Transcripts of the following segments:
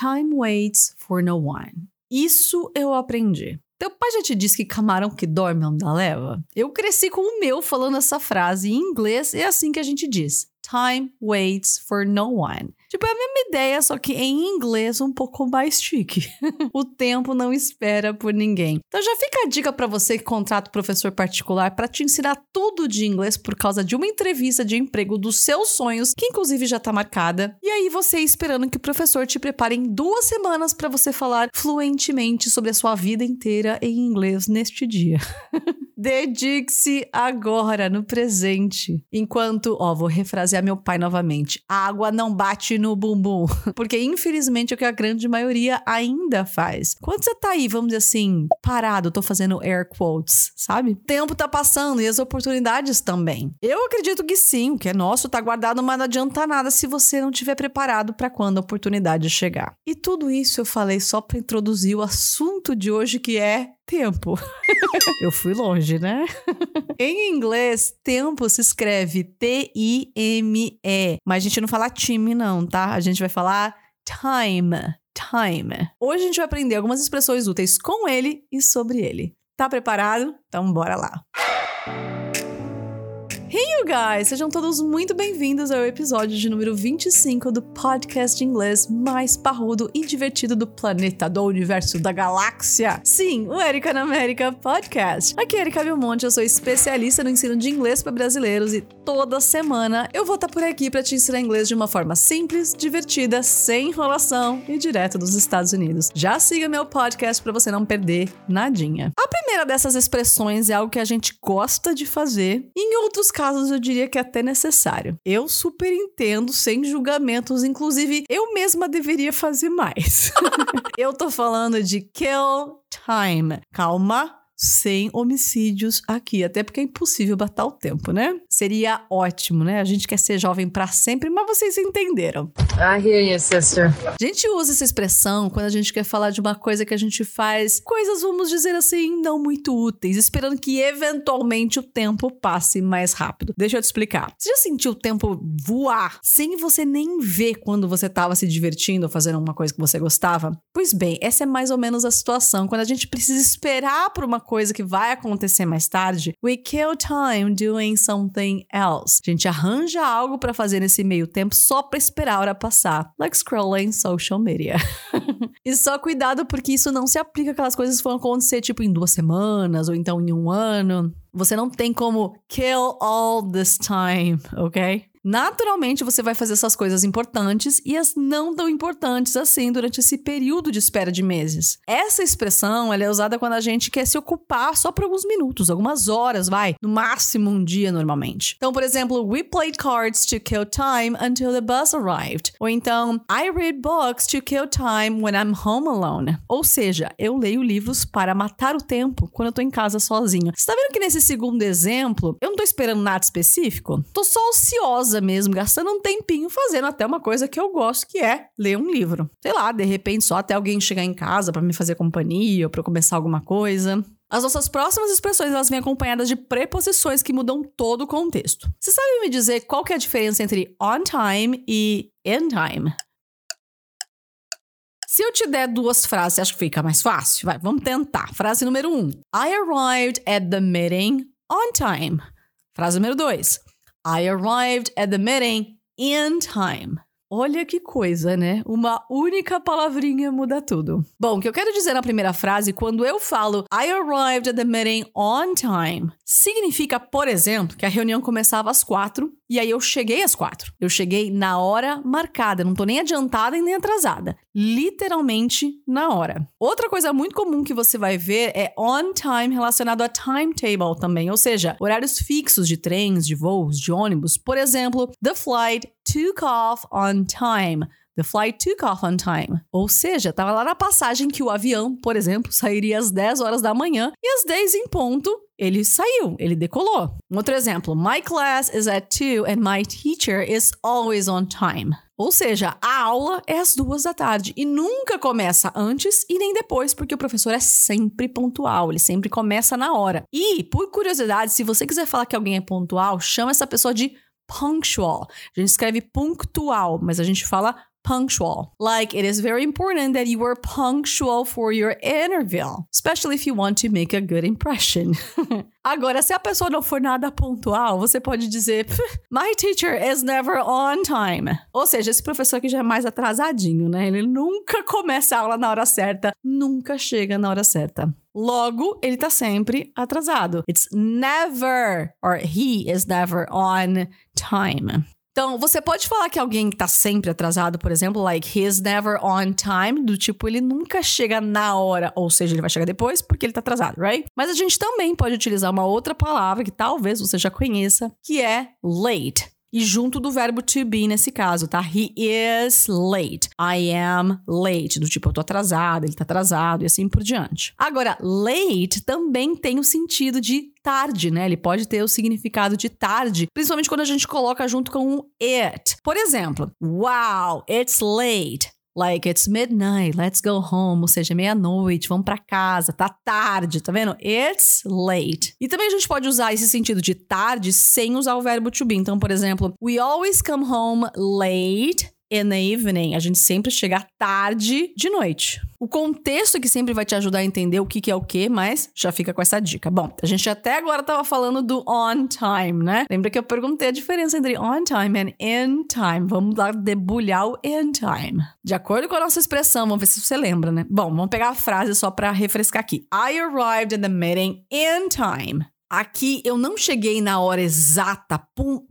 Time waits for no one. Isso eu aprendi. Teu pai já te disse que camarão que dorme não dá leva? Eu cresci com o meu falando essa frase em inglês, é assim que a gente diz. Time waits for no one. Tipo, é a mesma ideia, só que em inglês um pouco mais chique. o tempo não espera por ninguém. Então já fica a dica para você que contrata um professor particular para te ensinar tudo de inglês por causa de uma entrevista de emprego dos seus sonhos, que inclusive já tá marcada. E aí você esperando que o professor te prepare em duas semanas para você falar fluentemente sobre a sua vida inteira em inglês neste dia. Dedique-se agora, no presente. Enquanto, ó, vou refrasear meu pai novamente. A água não bate no bumbum. Porque, infelizmente, é o que a grande maioria ainda faz. Quando você tá aí, vamos dizer assim, parado, tô fazendo air quotes, sabe? O tempo tá passando e as oportunidades também. Eu acredito que sim, o que é nosso tá guardado, mas não adianta nada se você não tiver preparado para quando a oportunidade chegar. E tudo isso eu falei só para introduzir o assunto de hoje que é tempo. Eu fui longe, né? em inglês, tempo se escreve T-I-M-E. Mas a gente não fala time, não, tá? A gente vai falar time. Time. Hoje a gente vai aprender algumas expressões úteis com ele e sobre ele. Tá preparado? Então bora lá. Hey, you guys! Sejam todos muito bem-vindos ao episódio de número 25 do podcast de inglês mais parrudo e divertido do planeta, do universo, da galáxia. Sim, o Erika na América Podcast. Aqui é Erika Belmonte, eu sou especialista no ensino de inglês para brasileiros e toda semana eu vou estar por aqui para te ensinar inglês de uma forma simples, divertida, sem enrolação e direto dos Estados Unidos. Já siga meu podcast para você não perder nadinha. A primeira dessas expressões é algo que a gente gosta de fazer, em outros casos eu diria que é até necessário. Eu super entendo, sem julgamentos, inclusive eu mesma deveria fazer mais. eu tô falando de kill time. Calma, sem homicídios aqui, até porque é impossível bater o tempo, né? Seria ótimo, né? A gente quer ser jovem para sempre, mas vocês entenderam. I hear you, sister. A gente usa essa expressão quando a gente quer falar de uma coisa que a gente faz, coisas, vamos dizer assim, não muito úteis, esperando que eventualmente o tempo passe mais rápido. Deixa eu te explicar. Você já sentiu o tempo voar sem você nem ver quando você estava se divertindo ou fazendo uma coisa que você gostava? Pois bem, essa é mais ou menos a situação quando a gente precisa esperar por uma coisa que vai acontecer mais tarde, we kill time doing something else. A gente arranja algo para fazer nesse meio tempo só para esperar a hora passar, like scrolling social media. e só cuidado porque isso não se aplica aquelas coisas que vão acontecer tipo em duas semanas ou então em um ano. Você não tem como kill all this time, ok? Naturalmente, você vai fazer essas coisas importantes e as não tão importantes assim durante esse período de espera de meses. Essa expressão é usada quando a gente quer se ocupar só por alguns minutos, algumas horas, vai, no máximo um dia normalmente. Então, por exemplo, we played cards to kill time until the bus arrived. Ou então, I read books to kill time when I'm home alone. Ou seja, eu leio livros para matar o tempo quando eu tô em casa sozinho. Você tá vendo que nesse segundo exemplo, eu não tô esperando nada específico? Tô só ociosa mesmo, gastando um tempinho fazendo até uma coisa que eu gosto, que é ler um livro. Sei lá, de repente só até alguém chegar em casa para me fazer companhia ou para começar alguma coisa. As nossas próximas expressões elas vêm acompanhadas de preposições que mudam todo o contexto. Você sabe me dizer qual que é a diferença entre on time e in time? Se eu te der duas frases, acho que fica mais fácil? Vai, vamos tentar. Frase número um: I arrived at the meeting on time. Frase número dois: I arrived at the meeting in time. Olha que coisa, né? Uma única palavrinha muda tudo. Bom, o que eu quero dizer na primeira frase, quando eu falo I arrived at the meeting on time, significa, por exemplo, que a reunião começava às quatro e aí eu cheguei às quatro. Eu cheguei na hora marcada, não tô nem adiantada e nem atrasada. Literalmente na hora. Outra coisa muito comum que você vai ver é on time relacionado a timetable também, ou seja, horários fixos de trens, de voos, de ônibus. Por exemplo, the flight took off on time. The flight took off on time. Ou seja, estava lá na passagem que o avião, por exemplo, sairia às 10 horas da manhã e às 10 em ponto ele saiu, ele decolou. Um outro exemplo: My class is at 2 and my teacher is always on time. Ou seja, a aula é às duas da tarde e nunca começa antes e nem depois, porque o professor é sempre pontual, ele sempre começa na hora. E, por curiosidade, se você quiser falar que alguém é pontual, chama essa pessoa de punctual. A gente escreve punctual, mas a gente fala punctual. Like, it is very important that you are punctual for your interview, especially if you want to make a good impression. Agora, se a pessoa não for nada pontual, você pode dizer: My teacher is never on time. Ou seja, esse professor aqui já é mais atrasadinho, né? Ele nunca começa a aula na hora certa, nunca chega na hora certa. Logo, ele tá sempre atrasado. It's never, or he is never on time. Então, você pode falar que alguém tá sempre atrasado, por exemplo, like he's never on time, do tipo ele nunca chega na hora, ou seja, ele vai chegar depois porque ele tá atrasado, right? Mas a gente também pode utilizar uma outra palavra que talvez você já conheça, que é late e junto do verbo to be nesse caso, tá? He is late. I am late. Do tipo, eu tô atrasado, ele tá atrasado e assim por diante. Agora, late também tem o sentido de tarde, né? Ele pode ter o significado de tarde, principalmente quando a gente coloca junto com o it. Por exemplo, wow, it's late. Like, it's midnight, let's go home. Ou seja, meia-noite, vamos para casa, tá tarde, tá vendo? It's late. E também a gente pode usar esse sentido de tarde sem usar o verbo to be. Então, por exemplo, we always come home late in the evening. A gente sempre chega tarde de noite. O contexto que sempre vai te ajudar a entender o que, que é o que, mas já fica com essa dica. Bom, a gente até agora tava falando do on time, né? Lembra que eu perguntei a diferença entre on time and in time. Vamos lá debulhar o in time. De acordo com a nossa expressão, vamos ver se você lembra, né? Bom, vamos pegar a frase só para refrescar aqui. I arrived in the meeting in time. Aqui eu não cheguei na hora exata, pum,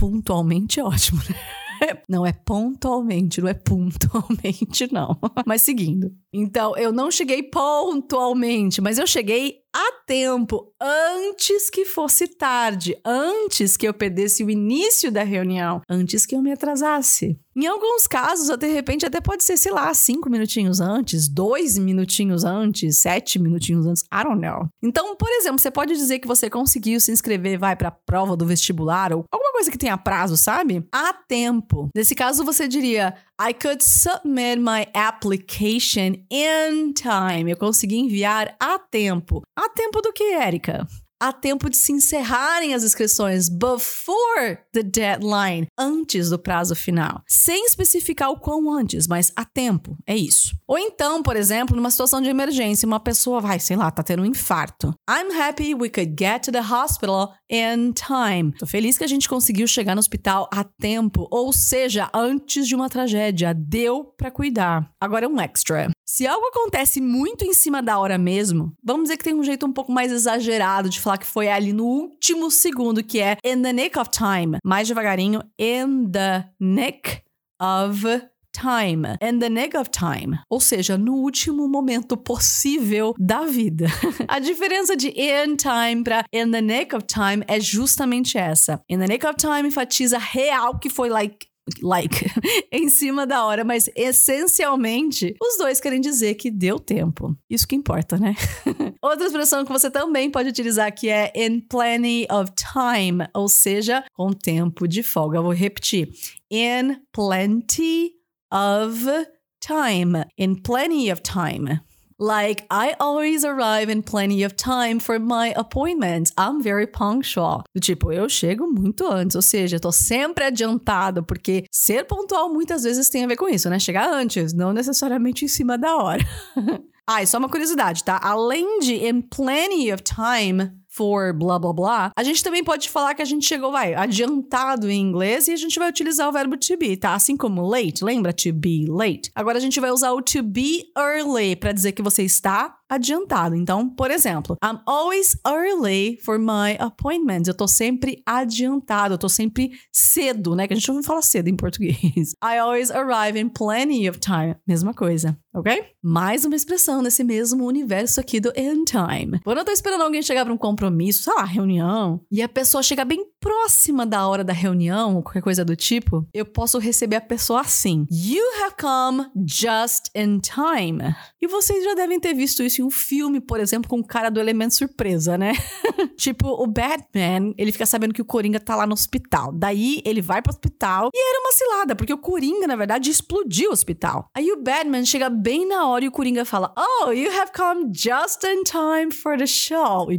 pontualmente é ótimo, né? Não é pontualmente, não é pontualmente, não. Mas seguindo. Então, eu não cheguei pontualmente, mas eu cheguei a tempo, antes que fosse tarde, antes que eu perdesse o início da reunião, antes que eu me atrasasse. Em alguns casos, de repente, até pode ser, sei lá, cinco minutinhos antes, dois minutinhos antes, sete minutinhos antes, I don't know. Então, por exemplo, você pode dizer que você conseguiu se inscrever, vai para a prova do vestibular ou alguma coisa que tenha prazo, sabe? A tempo. Nesse caso, você diria: I could submit my application in time. Eu consegui enviar a tempo. A tempo do que, Érica? Há tempo de se encerrarem as inscrições before the deadline, antes do prazo final, sem especificar o quão antes, mas há tempo, é isso. Ou então, por exemplo, numa situação de emergência, uma pessoa vai, sei lá, tá tendo um infarto. I'm happy we could get to the hospital in time. Tô feliz que a gente conseguiu chegar no hospital a tempo, ou seja, antes de uma tragédia, deu para cuidar. Agora é um extra. Se algo acontece muito em cima da hora mesmo, vamos dizer que tem um jeito um pouco mais exagerado de falar que foi ali no último segundo, que é in the nick of time. Mais devagarinho, in the nick of time. In the nick of time. Ou seja, no último momento possível da vida. A diferença de in time para in the nick of time é justamente essa. In the nick of time enfatiza real que foi like like em cima da hora, mas essencialmente os dois querem dizer que deu tempo. Isso que importa, né? Outra expressão que você também pode utilizar aqui é in plenty of time, ou seja, com tempo de folga. Eu vou repetir. In plenty of time. In plenty of time. Like, I always arrive in plenty of time for my appointments. I'm very punctual. Tipo, eu chego muito antes, ou seja, eu tô sempre adiantado, porque ser pontual muitas vezes tem a ver com isso, né? Chegar antes, não necessariamente em cima da hora. ah, e só uma curiosidade, tá? Além de in plenty of time, for blá blá blá, a gente também pode falar que a gente chegou, vai, adiantado em inglês e a gente vai utilizar o verbo to be, tá? Assim como late, lembra? To be late. Agora a gente vai usar o to be early para dizer que você está adiantado. Então, por exemplo, I'm always early for my appointments. Eu tô sempre adiantado, eu tô sempre cedo, né? Que a gente não fala cedo em português. I always arrive in plenty of time. Mesma coisa, ok? Mais uma expressão nesse mesmo universo aqui do in time. Quando eu tô esperando alguém chegar para um compromisso, sei lá, reunião, e a pessoa chega bem próxima da hora da reunião, ou qualquer coisa do tipo, eu posso receber a pessoa assim: You have come just in time. E vocês já devem ter visto isso um filme, por exemplo, com o cara do elemento surpresa, né? tipo, o Batman, ele fica sabendo que o Coringa tá lá no hospital. Daí ele vai pro hospital e era uma cilada, porque o Coringa, na verdade, explodiu o hospital. Aí o Batman chega bem na hora e o Coringa fala: Oh, you have come just in time for the show. E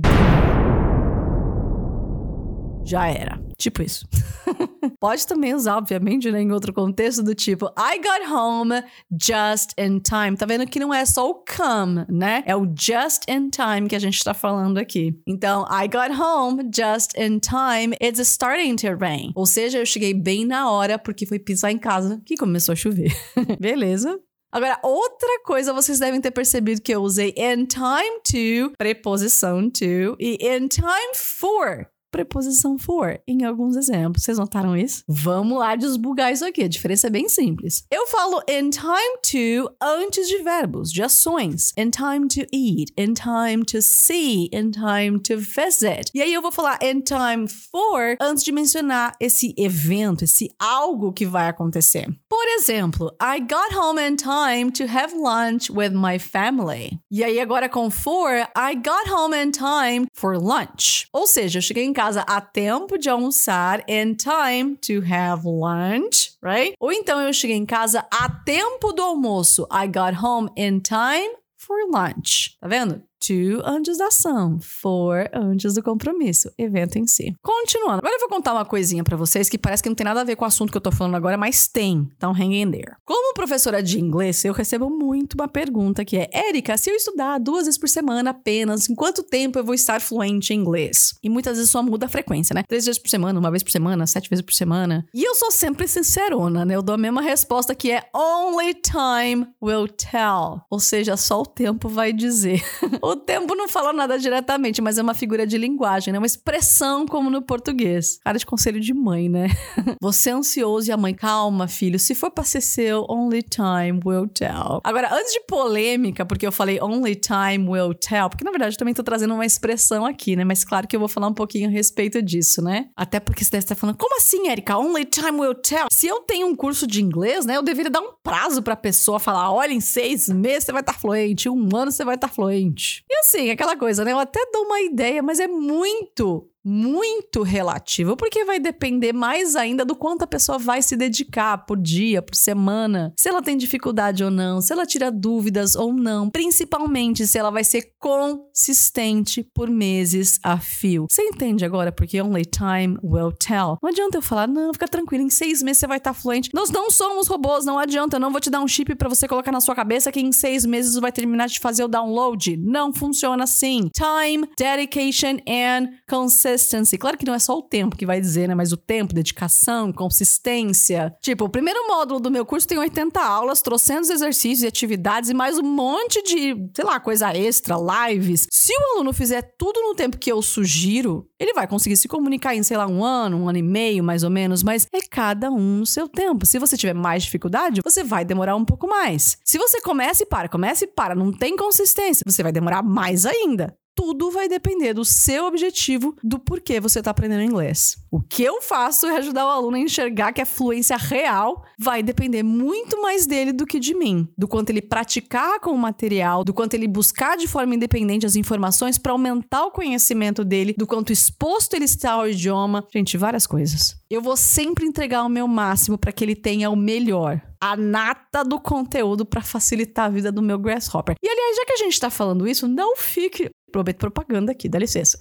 já era. Tipo isso. Pode também usar, obviamente, né, em outro contexto do tipo I got home just in time. Tá vendo que não é só o come, né? É o just in time que a gente tá falando aqui. Então, I got home just in time. It's starting to rain. Ou seja, eu cheguei bem na hora porque foi pisar em casa que começou a chover. Beleza? Agora, outra coisa vocês devem ter percebido que eu usei in time to, preposição to, e in time for, preposição for em alguns exemplos. Vocês notaram isso? Vamos lá desbugar isso aqui. A diferença é bem simples. Eu falo in time to antes de verbos, de ações. In time to eat, in time to see, in time to visit. E aí eu vou falar in time for antes de mencionar esse evento, esse algo que vai acontecer. Por exemplo, I got home in time to have lunch with my family. E aí agora com for, I got home in time for lunch. Ou seja, eu cheguei em casa casa a tempo de almoçar in time to have lunch, right? Ou então eu cheguei em casa a tempo do almoço. I got home in time for lunch. Tá vendo? To antes da ação, for antes do compromisso, evento em si. Continuando, agora eu vou contar uma coisinha para vocês que parece que não tem nada a ver com o assunto que eu tô falando agora, mas tem. Então hang in there. Como professora de inglês, eu recebo muito uma pergunta que é: Érica, se eu estudar duas vezes por semana apenas, em quanto tempo eu vou estar fluente em inglês? E muitas vezes só muda a frequência, né? Três vezes por semana, uma vez por semana, sete vezes por semana. E eu sou sempre sincerona, né? Eu dou a mesma resposta que é only time will tell. Ou seja, só o tempo vai dizer. o tempo não fala nada diretamente, mas é uma figura de linguagem, né? Uma expressão como no português. Cara de conselho de mãe, né? Você é ansioso e a mãe, calma, filho. Se for pra ser seu, only time will tell. Agora, antes de polêmica, porque eu falei only time will tell, porque na verdade eu também tô trazendo uma expressão aqui, né? Mas claro que eu vou falar um pouquinho a respeito disso, né? Até porque você deve estar falando, como assim, Erika? Only time will tell? Se eu tenho um curso de inglês, né? Eu deveria dar um prazo pra pessoa falar, olha, em seis meses você vai estar fluente, um ano você vai estar fluente. E assim, aquela coisa, né? Eu até dou uma ideia, mas é muito muito relativo, porque vai depender mais ainda do quanto a pessoa vai se dedicar por dia, por semana, se ela tem dificuldade ou não, se ela tira dúvidas ou não, principalmente se ela vai ser consistente por meses a fio. Você entende agora porque only time will tell? Não adianta eu falar, não, fica tranquilo, em seis meses você vai estar fluente. Nós não somos robôs, não adianta, eu não vou te dar um chip para você colocar na sua cabeça que em seis meses vai terminar de fazer o download. Não funciona assim. Time, dedication and consistency consistency. Claro que não é só o tempo que vai dizer, né? Mas o tempo, dedicação, consistência. Tipo, o primeiro módulo do meu curso tem 80 aulas, trocentos exercícios e atividades e mais um monte de, sei lá, coisa extra, lives. Se o aluno fizer tudo no tempo que eu sugiro, ele vai conseguir se comunicar em, sei lá, um ano, um ano e meio, mais ou menos, mas é cada um no seu tempo. Se você tiver mais dificuldade, você vai demorar um pouco mais. Se você começa e para, começa e para, não tem consistência, você vai demorar mais ainda tudo vai depender do seu objetivo, do porquê você está aprendendo inglês. O que eu faço é ajudar o aluno a enxergar que a fluência real vai depender muito mais dele do que de mim, do quanto ele praticar com o material, do quanto ele buscar de forma independente as informações para aumentar o conhecimento dele, do quanto exposto ele está ao idioma, gente, várias coisas. Eu vou sempre entregar o meu máximo para que ele tenha o melhor a nata do conteúdo para facilitar a vida do meu Grasshopper. E aliás, já que a gente está falando isso, não fique prometo propaganda aqui, dá licença.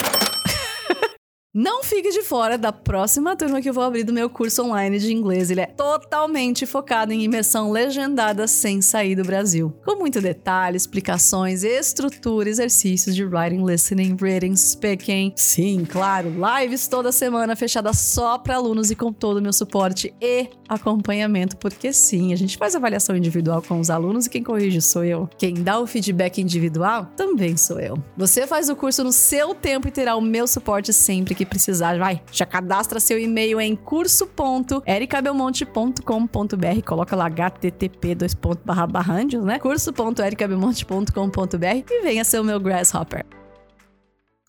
Não fique de fora da próxima turma que eu vou abrir do meu curso online de inglês. Ele é totalmente focado em imersão legendada sem sair do Brasil. Com muito detalhe, explicações, estrutura, exercícios de writing, listening, reading, speaking. Sim, claro, lives toda semana fechada só para alunos e com todo o meu suporte e acompanhamento, porque sim, a gente faz avaliação individual com os alunos e quem corrige sou eu. Quem dá o feedback individual também sou eu. Você faz o curso no seu tempo e terá o meu suporte sempre que que precisar, vai, já cadastra seu e-mail em curso.ericabelmonte.com.br, coloca lá http dois né? curso.ericabelmonte.com.br e venha ser o meu grasshopper.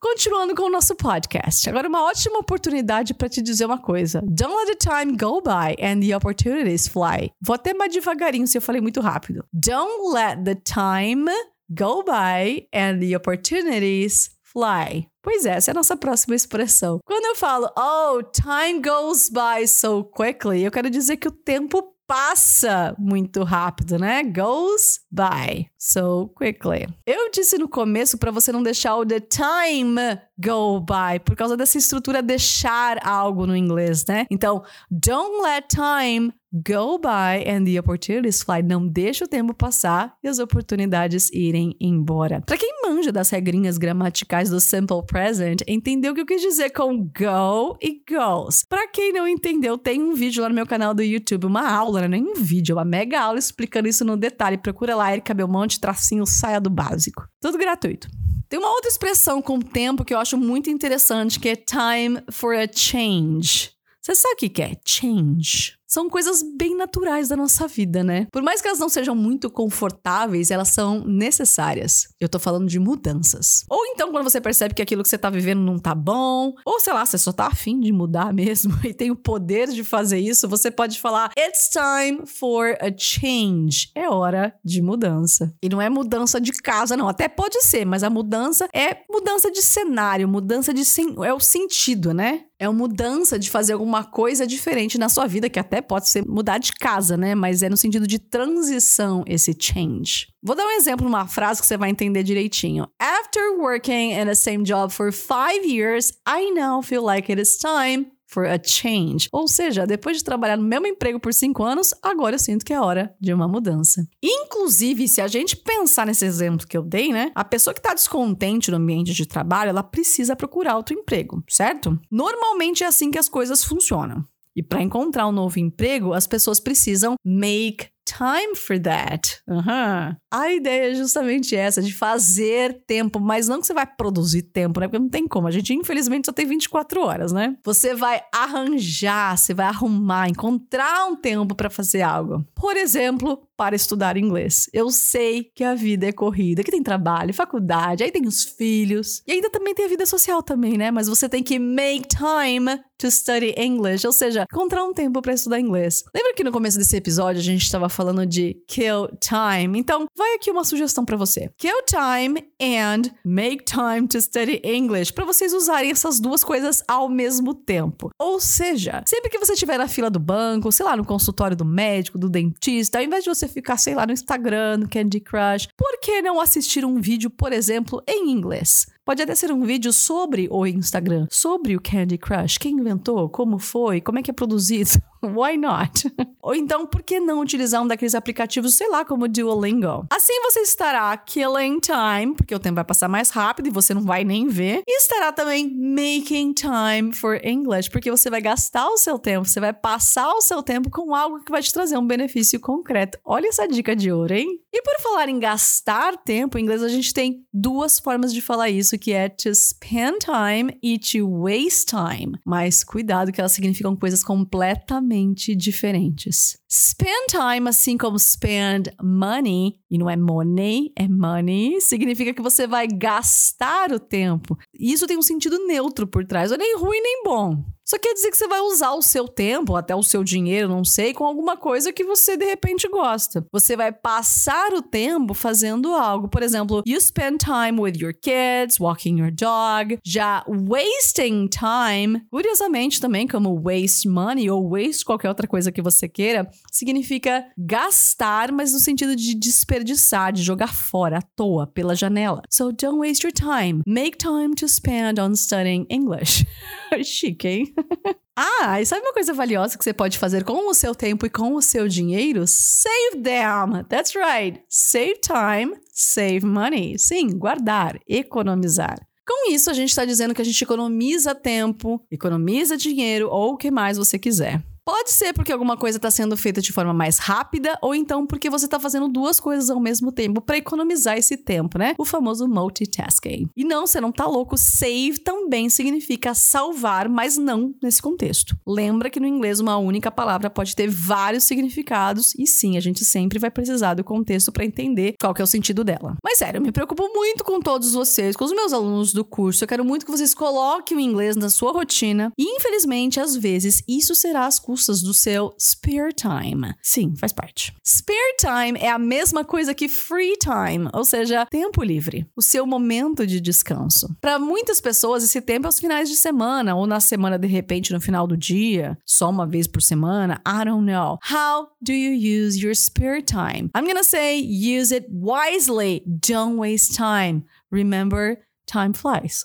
Continuando com o nosso podcast. Agora, uma ótima oportunidade para te dizer uma coisa. Don't let the time go by and the opportunities fly. Vou até mais devagarinho se eu falei muito rápido. Don't let the time go by and the opportunities fly. Pois é, essa é a nossa próxima expressão. Quando eu falo, oh, time goes by so quickly, eu quero dizer que o tempo passa muito rápido, né? Goes by so quickly. Eu disse no começo para você não deixar o the time go by por causa dessa estrutura deixar algo no inglês, né? Então, don't let time go by and the opportunities fly. Não deixa o tempo passar e as oportunidades irem embora. Para quem manja das regrinhas gramaticais do simple present, entendeu o que eu quis dizer com go e goes. Para quem não entendeu, tem um vídeo lá no meu canal do YouTube, uma aula, né? nem um vídeo, uma mega aula explicando isso no detalhe. Procura lá, Erika Belmonte, tracinho, saia do básico. Tudo gratuito. Tem uma outra expressão com tempo que eu acho muito interessante, que é time for a change. Você sabe o que é change? São coisas bem naturais da nossa vida, né? Por mais que elas não sejam muito confortáveis, elas são necessárias. Eu tô falando de mudanças. Ou então quando você percebe que aquilo que você tá vivendo não tá bom, ou sei lá, você só tá afim de mudar mesmo e tem o poder de fazer isso, você pode falar: It's time for a change. É hora de mudança. E não é mudança de casa, não. Até pode ser, mas a mudança é mudança de cenário, mudança de. Sen... É o sentido, né? É uma mudança de fazer alguma coisa diferente na sua vida, que até pode ser mudar de casa, né? Mas é no sentido de transição esse change. Vou dar um exemplo numa frase que você vai entender direitinho. After working in the same job for five years, I now feel like it is time for a change. Ou seja, depois de trabalhar no mesmo emprego por cinco anos, agora eu sinto que é hora de uma mudança. Inclusive, se a gente pensar nesse exemplo que eu dei, né? A pessoa que está descontente no ambiente de trabalho, ela precisa procurar outro emprego, certo? Normalmente é assim que as coisas funcionam. E para encontrar um novo emprego, as pessoas precisam make time for that. Uhum. A ideia é justamente essa, de fazer tempo, mas não que você vai produzir tempo, né? Porque não tem como. A gente, infelizmente, só tem 24 horas, né? Você vai arranjar, você vai arrumar, encontrar um tempo para fazer algo. Por exemplo, para estudar inglês. Eu sei que a vida é corrida, que tem trabalho, faculdade, aí tem os filhos. E ainda também tem a vida social também, né? Mas você tem que make time to study English, ou seja, encontrar um tempo para estudar inglês. Lembra que no começo desse episódio a gente estava falando de kill time? Então, vai aqui uma sugestão para você. Kill time and make time to study English, para vocês usarem essas duas coisas ao mesmo tempo. Ou seja, sempre que você estiver na fila do banco, sei lá, no consultório do médico, do dentista, ao invés de você ficar, sei lá, no Instagram, no Candy Crush, por que não assistir um vídeo, por exemplo, em inglês? Pode até ser um vídeo sobre o Instagram, sobre o Candy Crush, quem inventou, como foi, como é que é produzido. Why not? Ou então, por que não utilizar um daqueles aplicativos, sei lá, como o Duolingo? Assim você estará killing time, porque o tempo vai passar mais rápido e você não vai nem ver. E estará também making time for English, porque você vai gastar o seu tempo, você vai passar o seu tempo com algo que vai te trazer um benefício concreto. Olha essa dica de ouro, hein? E por falar em gastar tempo, em inglês a gente tem duas formas de falar isso, que é to spend time e to waste time. Mas cuidado que elas significam coisas completamente diferentes. Spend time, assim como spend money, e não é money, é money, significa que você vai gastar o tempo. E isso tem um sentido neutro por trás, é nem ruim nem bom. Só quer dizer que você vai usar o seu tempo, até o seu dinheiro, não sei, com alguma coisa que você de repente gosta. Você vai passar o tempo fazendo algo. Por exemplo, you spend time with your kids, walking your dog. Já wasting time, curiosamente também, como waste money ou waste qualquer outra coisa que você queira, significa gastar, mas no sentido de desperdiçar, de jogar fora, à toa, pela janela. So don't waste your time. Make time to spend on studying English. Chique, hein? ah, e sabe uma coisa valiosa que você pode fazer com o seu tempo e com o seu dinheiro? Save them! That's right! Save time, save money. Sim, guardar, economizar. Com isso, a gente está dizendo que a gente economiza tempo, economiza dinheiro ou o que mais você quiser. Pode ser porque alguma coisa está sendo feita de forma mais rápida, ou então porque você está fazendo duas coisas ao mesmo tempo para economizar esse tempo, né? O famoso multitasking. E não, você não tá louco. Save também significa salvar, mas não nesse contexto. Lembra que no inglês uma única palavra pode ter vários significados, e sim, a gente sempre vai precisar do contexto para entender qual que é o sentido dela. Mas sério, eu me preocupo muito com todos vocês, com os meus alunos do curso. Eu quero muito que vocês coloquem o inglês na sua rotina. E infelizmente, às vezes, isso será as custas do seu spare time. Sim, faz parte. Spare time é a mesma coisa que free time, ou seja, tempo livre, o seu momento de descanso. Para muitas pessoas, esse tempo é os finais de semana ou na semana de repente no final do dia, só uma vez por semana. I don't know. How do you use your spare time? I'm gonna say use it wisely. Don't waste time. Remember, time flies.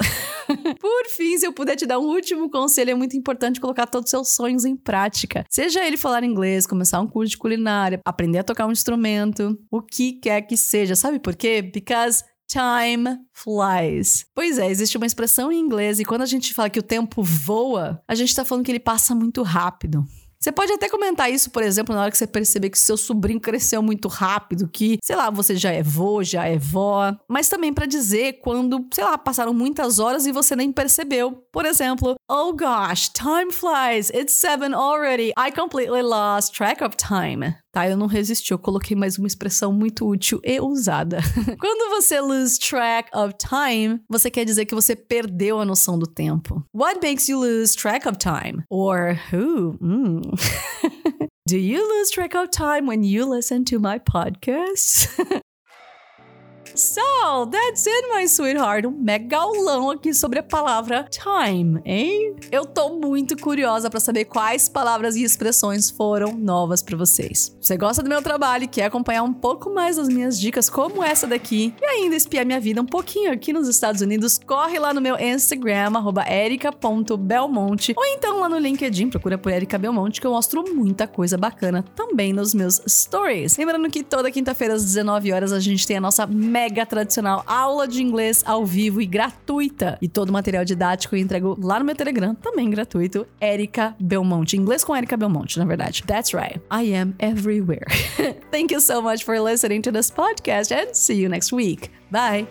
Por fim, se eu puder te dar um último conselho, é muito importante colocar todos os seus sonhos em prática. Seja ele falar inglês, começar um curso de culinária, aprender a tocar um instrumento, o que quer que seja. Sabe por quê? Because Time flies. Pois é, existe uma expressão em inglês e quando a gente fala que o tempo voa, a gente tá falando que ele passa muito rápido. Você pode até comentar isso, por exemplo, na hora que você perceber que seu sobrinho cresceu muito rápido, que, sei lá, você já é vô, já é vó, mas também para dizer quando, sei lá, passaram muitas horas e você nem percebeu. Por exemplo, oh gosh, time flies, it's seven already, I completely lost track of time. Tá, eu não resisti, eu coloquei mais uma expressão muito útil e usada. Quando você lose track of time, você quer dizer que você perdeu a noção do tempo. What makes you lose track of time? Or who? Mm. Do you lose track of time when you listen to my podcast? So, that's it, my sweetheart. Um megaulão aqui sobre a palavra time, hein? Eu tô muito curiosa para saber quais palavras e expressões foram novas para vocês. Você gosta do meu trabalho e quer acompanhar um pouco mais das minhas dicas como essa daqui e ainda espiar minha vida um pouquinho aqui nos Estados Unidos, corre lá no meu Instagram, erica.belmonte, ou então lá no LinkedIn, procura por Erica Belmonte, que eu mostro muita coisa bacana também nos meus stories. Lembrando que toda quinta-feira às 19 horas a gente tem a nossa mega mega tradicional aula de inglês ao vivo e gratuita. E todo o material didático eu entrego lá no meu Telegram, também gratuito, Erika Belmonte. Inglês com Erika Belmonte, na verdade. That's right. I am everywhere. Thank you so much for listening to this podcast and see you next week. Bye.